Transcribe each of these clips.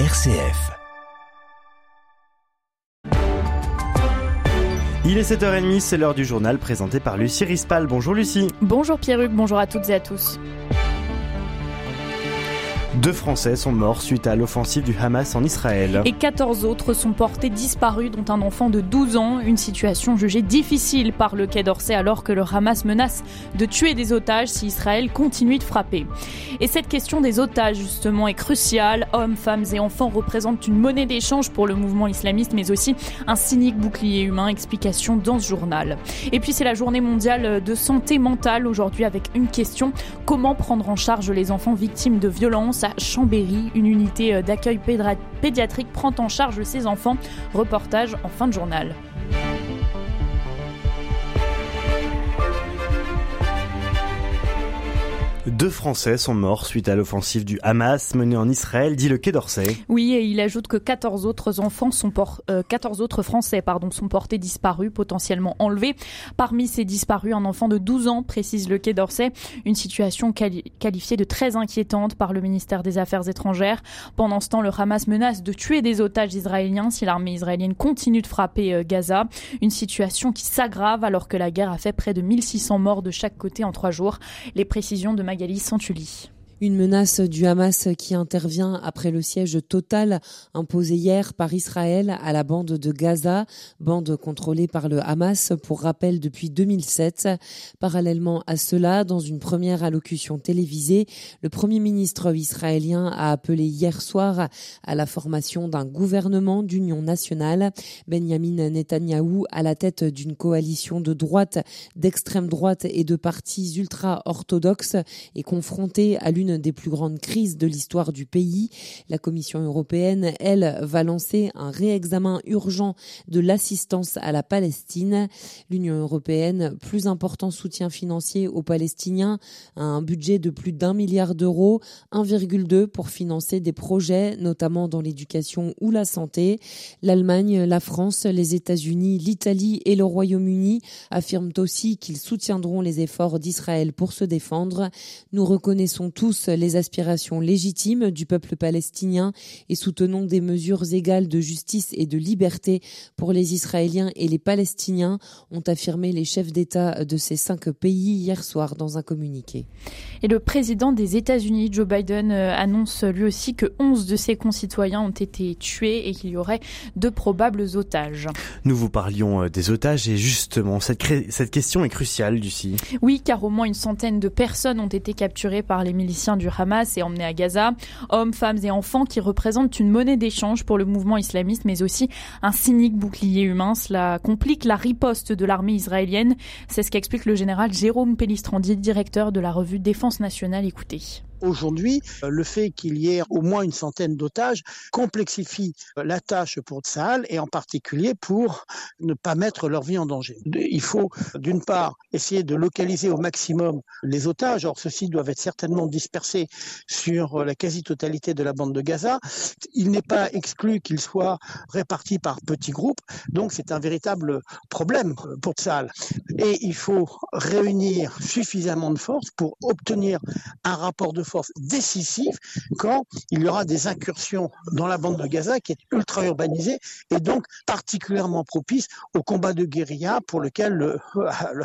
RCF. Il est 7h30, c'est l'heure du journal présenté par Lucie Rispal. Bonjour Lucie. Bonjour Pierruc, bonjour à toutes et à tous. Deux Français sont morts suite à l'offensive du Hamas en Israël. Et 14 autres sont portés disparus, dont un enfant de 12 ans. Une situation jugée difficile par le Quai d'Orsay alors que le Hamas menace de tuer des otages si Israël continue de frapper. Et cette question des otages, justement, est cruciale. Hommes, femmes et enfants représentent une monnaie d'échange pour le mouvement islamiste, mais aussi un cynique bouclier humain. Explication dans ce journal. Et puis c'est la journée mondiale de santé mentale aujourd'hui avec une question. Comment prendre en charge les enfants victimes de violences? Chambéry. Une unité euh, d'accueil pédiatrique prend en charge ses enfants. Reportage en fin de journal. Deux Français sont morts suite à l'offensive du Hamas menée en Israël, dit le Quai d'Orsay. Oui, et il ajoute que 14 autres enfants sont 14 euh, autres Français pardon, sont portés disparus, potentiellement enlevés. Parmi ces disparus, un enfant de 12 ans, précise le Quai d'Orsay. Une situation qualifiée de très inquiétante par le ministère des Affaires étrangères. Pendant ce temps, le Hamas menace de tuer des otages israéliens si l'armée israélienne continue de frapper euh, Gaza. Une situation qui s'aggrave alors que la guerre a fait près de 1600 morts de chaque côté en trois jours. Les précisions de Magali Santuli. Une menace du Hamas qui intervient après le siège total imposé hier par Israël à la bande de Gaza, bande contrôlée par le Hamas pour rappel depuis 2007. Parallèlement à cela, dans une première allocution télévisée, le Premier ministre israélien a appelé hier soir à la formation d'un gouvernement d'union nationale. Benjamin Netanyahou, à la tête d'une coalition de droite, d'extrême droite et de partis ultra-orthodoxes, est confronté à l'une des plus grandes crises de l'histoire du pays. La Commission européenne, elle, va lancer un réexamen urgent de l'assistance à la Palestine. L'Union européenne, plus important soutien financier aux Palestiniens, a un budget de plus d'un milliard d'euros, 1,2 pour financer des projets, notamment dans l'éducation ou la santé. L'Allemagne, la France, les États-Unis, l'Italie et le Royaume-Uni affirment aussi qu'ils soutiendront les efforts d'Israël pour se défendre. Nous reconnaissons tous les aspirations légitimes du peuple palestinien et soutenons des mesures égales de justice et de liberté pour les Israéliens et les Palestiniens, ont affirmé les chefs d'État de ces cinq pays hier soir dans un communiqué. Et le président des États-Unis, Joe Biden, euh, annonce lui aussi que 11 de ses concitoyens ont été tués et qu'il y aurait de probables otages. Nous vous parlions euh, des otages et justement, cette, cette question est cruciale, Lucie. Oui, car au moins une centaine de personnes ont été capturées par les miliciens du Hamas et emmenés à Gaza. Hommes, femmes et enfants qui représentent une monnaie d'échange pour le mouvement islamiste, mais aussi un cynique bouclier humain. Cela complique la riposte de l'armée israélienne. C'est ce qu'explique le général Jérôme Pellistrandi, directeur de la revue Défense nationale. Écoutez. Aujourd'hui, euh, le fait qu'il y ait au moins une centaine d'otages complexifie euh, la tâche pour Tsahal et en particulier pour ne pas mettre leur vie en danger. Il faut d'une part essayer de localiser au maximum les otages. Or, ceux-ci doivent être certainement dispersés sur euh, la quasi-totalité de la bande de Gaza. Il n'est pas exclu qu'ils soient répartis par petits groupes. Donc, c'est un véritable problème pour Tsahal. Et il faut réunir suffisamment de forces pour obtenir un rapport de force décisif quand il y aura des incursions dans la bande de Gaza qui est ultra urbanisée et donc particulièrement propice au combat de guérilla pour lequel le,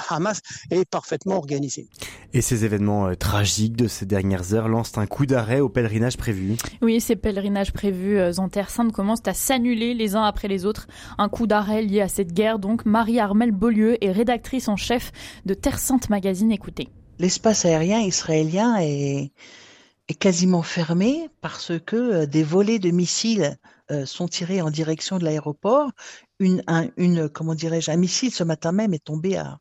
Hamas est parfaitement organisé. Et ces événements euh, tragiques de ces dernières heures lancent un coup d'arrêt au pèlerinage prévu. Oui, ces pèlerinages prévus euh, en Terre Sainte commencent à s'annuler les uns après les autres. Un coup d'arrêt lié à cette guerre donc. Marie-Armelle Beaulieu est rédactrice en chef de Terre Sainte Magazine. Écoutez l'espace aérien israélien est, quasiment fermé parce que euh, des volets de missiles euh, sont tirés en direction de l'aéroport. Une, une, comment dirais-je, un missile ce matin même est tombé à,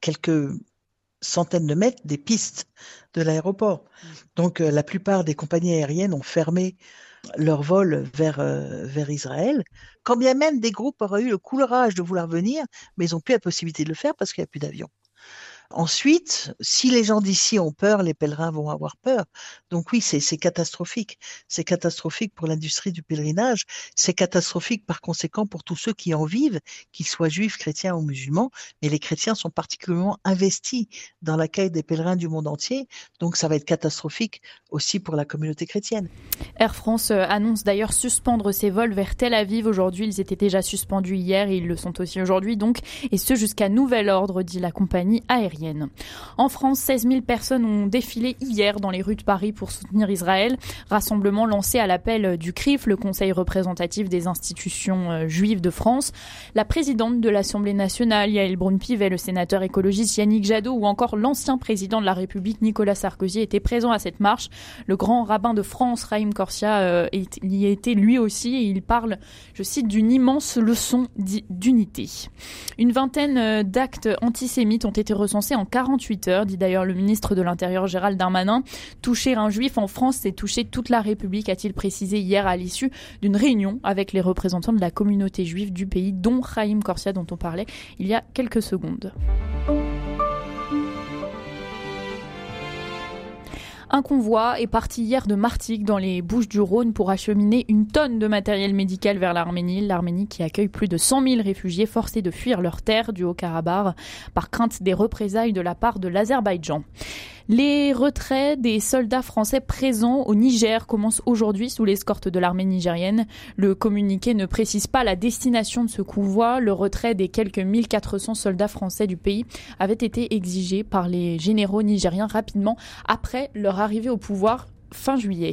quelques centaines de mètres des pistes de l'aéroport. Donc euh, la plupart des compagnies aériennes ont fermé leur vol vers, vers Israël, quand bien même des groupes auraient eu le courage de vouloir venir, mais ils n'ont plus la possibilité de le faire parce qu'il n'y a plus d'avions. Ensuite, si les gens d'ici ont peur, les pèlerins vont avoir peur. Donc oui, c'est catastrophique. C'est catastrophique pour l'industrie du pèlerinage. C'est catastrophique par conséquent pour tous ceux qui en vivent, qu'ils soient juifs, chrétiens ou musulmans. Mais les chrétiens sont particulièrement investis dans l'accueil des pèlerins du monde entier. Donc ça va être catastrophique aussi pour la communauté chrétienne. Air France euh, annonce d'ailleurs suspendre ses vols vers Tel Aviv aujourd'hui. Ils étaient déjà suspendus hier et ils le sont aussi aujourd'hui donc, et ce jusqu'à nouvel ordre, dit la compagnie aérienne. En France, 16 000 personnes ont défilé hier dans les rues de Paris pour soutenir Israël. Rassemblement lancé à l'appel du CRIF, le Conseil représentatif des institutions euh, juives de France. La présidente de l'Assemblée nationale, Yael Braun-Pivet, le sénateur écologiste Yannick Jadot ou encore l'ancien président de la République, Nicolas Sarkozy, étaient présents à cette marche. Le grand rabbin de France, Raïm Corsia, euh, y était lui aussi et il parle, je cite, d'une immense leçon d'unité. Une vingtaine euh, d'actes antisémites ont été recensés en 48 heures, dit d'ailleurs le ministre de l'Intérieur Gérald Darmanin. Toucher un juif en France, c'est toucher toute la République, a-t-il précisé hier à l'issue d'une réunion avec les représentants de la communauté juive du pays, dont Chaim Corsia, dont on parlait il y a quelques secondes. Un convoi est parti hier de Martigues dans les Bouches du Rhône pour acheminer une tonne de matériel médical vers l'Arménie. L'Arménie qui accueille plus de 100 000 réfugiés forcés de fuir leur terre du Haut-Karabakh par crainte des représailles de la part de l'Azerbaïdjan. Les retraits des soldats français présents au Niger commencent aujourd'hui sous l'escorte de l'armée nigérienne. Le communiqué ne précise pas la destination de ce convoi. Le retrait des quelques 1400 soldats français du pays avait été exigé par les généraux nigériens rapidement après leur arrivée au pouvoir fin juillet.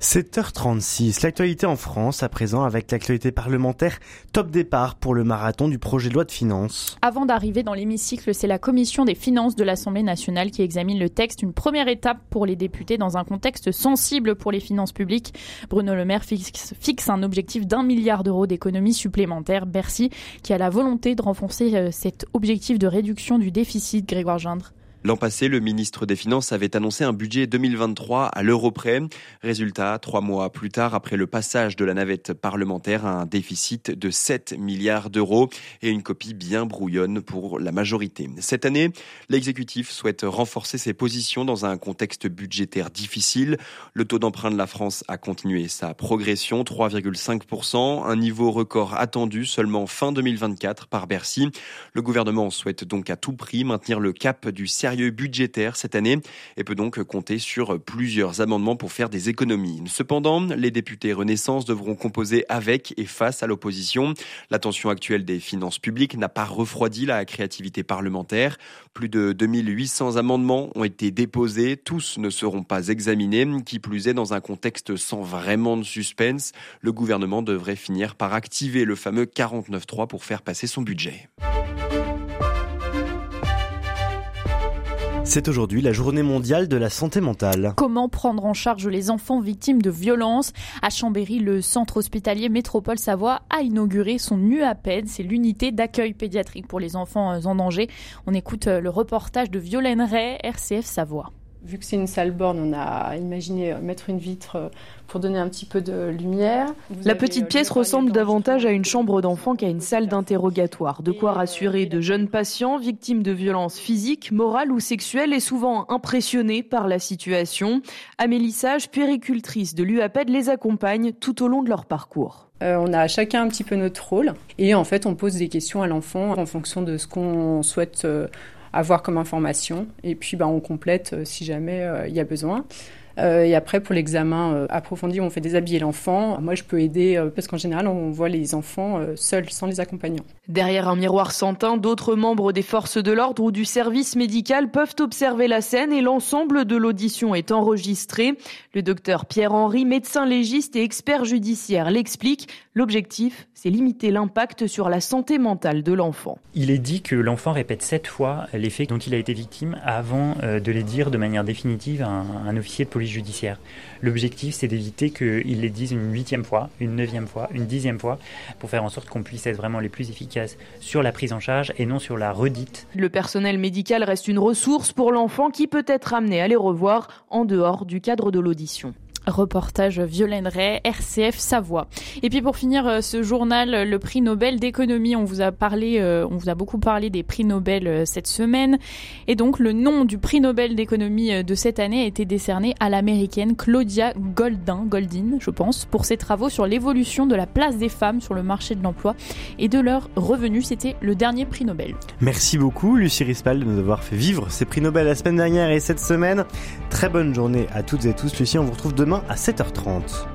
7h36, l'actualité en France à présent avec l'actualité parlementaire. Top départ pour le marathon du projet de loi de finances. Avant d'arriver dans l'hémicycle, c'est la commission des finances de l'Assemblée nationale qui examine le texte, une première étape pour les députés dans un contexte sensible pour les finances publiques. Bruno Le Maire fixe, fixe un objectif d'un milliard d'euros d'économies supplémentaires. Bercy qui a la volonté de renforcer euh, cet objectif de réduction du déficit, Grégoire Gindre. L'an passé, le ministre des Finances avait annoncé un budget 2023 à l'euro près. Résultat, trois mois plus tard, après le passage de la navette parlementaire, un déficit de 7 milliards d'euros et une copie bien brouillonne pour la majorité. Cette année, l'exécutif souhaite renforcer ses positions dans un contexte budgétaire difficile. Le taux d'emprunt de la France a continué sa progression, 3,5%, un niveau record attendu seulement fin 2024 par Bercy. Le gouvernement souhaite donc à tout prix maintenir le cap du sérieux budgétaire cette année et peut donc compter sur plusieurs amendements pour faire des économies. Cependant, les députés Renaissance devront composer avec et face à l'opposition. La tension actuelle des finances publiques n'a pas refroidi la créativité parlementaire. Plus de 2800 amendements ont été déposés. Tous ne seront pas examinés. Qui plus est, dans un contexte sans vraiment de suspense, le gouvernement devrait finir par activer le fameux 49.3 pour faire passer son budget. C'est aujourd'hui la journée mondiale de la santé mentale. Comment prendre en charge les enfants victimes de violences? À Chambéry, le centre hospitalier Métropole Savoie a inauguré son UAPED, c'est l'unité d'accueil pédiatrique pour les enfants en danger. On écoute le reportage de Violaine Ray, RCF Savoie. Vu que c'est une salle borne, on a imaginé mettre une vitre pour donner un petit peu de lumière. la petite euh, pièce ressemble davantage à une chambre d'enfant qu'à une salle d'interrogatoire. De quoi rassurer de jeunes patients victimes de violences physiques, morales ou sexuelles et souvent impressionnés par la situation. Amélie Sage, puéricultrice de l'UAPED, les accompagne tout au long de leur parcours. Euh, on a chacun un petit peu notre rôle et en fait on pose des questions à l'enfant en fonction de ce qu'on souhaite euh, avoir comme information. Et puis, bah, on complète euh, si jamais euh, il y a besoin. Euh, et après, pour l'examen approfondi, on fait déshabiller l'enfant. Moi, je peux aider parce qu'en général, on voit les enfants seuls, sans les accompagnants. Derrière un miroir sans teint, d'autres membres des forces de l'ordre ou du service médical peuvent observer la scène et l'ensemble de l'audition est enregistré. Le docteur Pierre-Henri, médecin légiste et expert judiciaire, l'explique. L'objectif, c'est limiter l'impact sur la santé mentale de l'enfant. Il est dit que l'enfant répète sept fois les faits dont il a été victime avant de les dire de manière définitive à un, un officier de police judiciaire. L'objectif, c'est d'éviter qu'ils les disent une huitième fois, une neuvième fois, une dixième fois, pour faire en sorte qu'on puisse être vraiment les plus efficaces sur la prise en charge et non sur la redite. Le personnel médical reste une ressource pour l'enfant qui peut être amené à les revoir en dehors du cadre de l'audition. Reportage Violaine Ray, RCF Savoie. Et puis pour finir euh, ce journal, le prix Nobel d'économie, on vous a parlé, euh, on vous a beaucoup parlé des prix Nobel euh, cette semaine. Et donc le nom du prix Nobel d'économie de cette année a été décerné à l'américaine Claudia Goldin, Goldin, je pense, pour ses travaux sur l'évolution de la place des femmes sur le marché de l'emploi et de leurs revenus. C'était le dernier prix Nobel. Merci beaucoup Lucie Rispal de nous avoir fait vivre ces prix Nobel la semaine dernière et cette semaine. Très bonne journée à toutes et tous. Lucie, on vous retrouve demain à 7h30.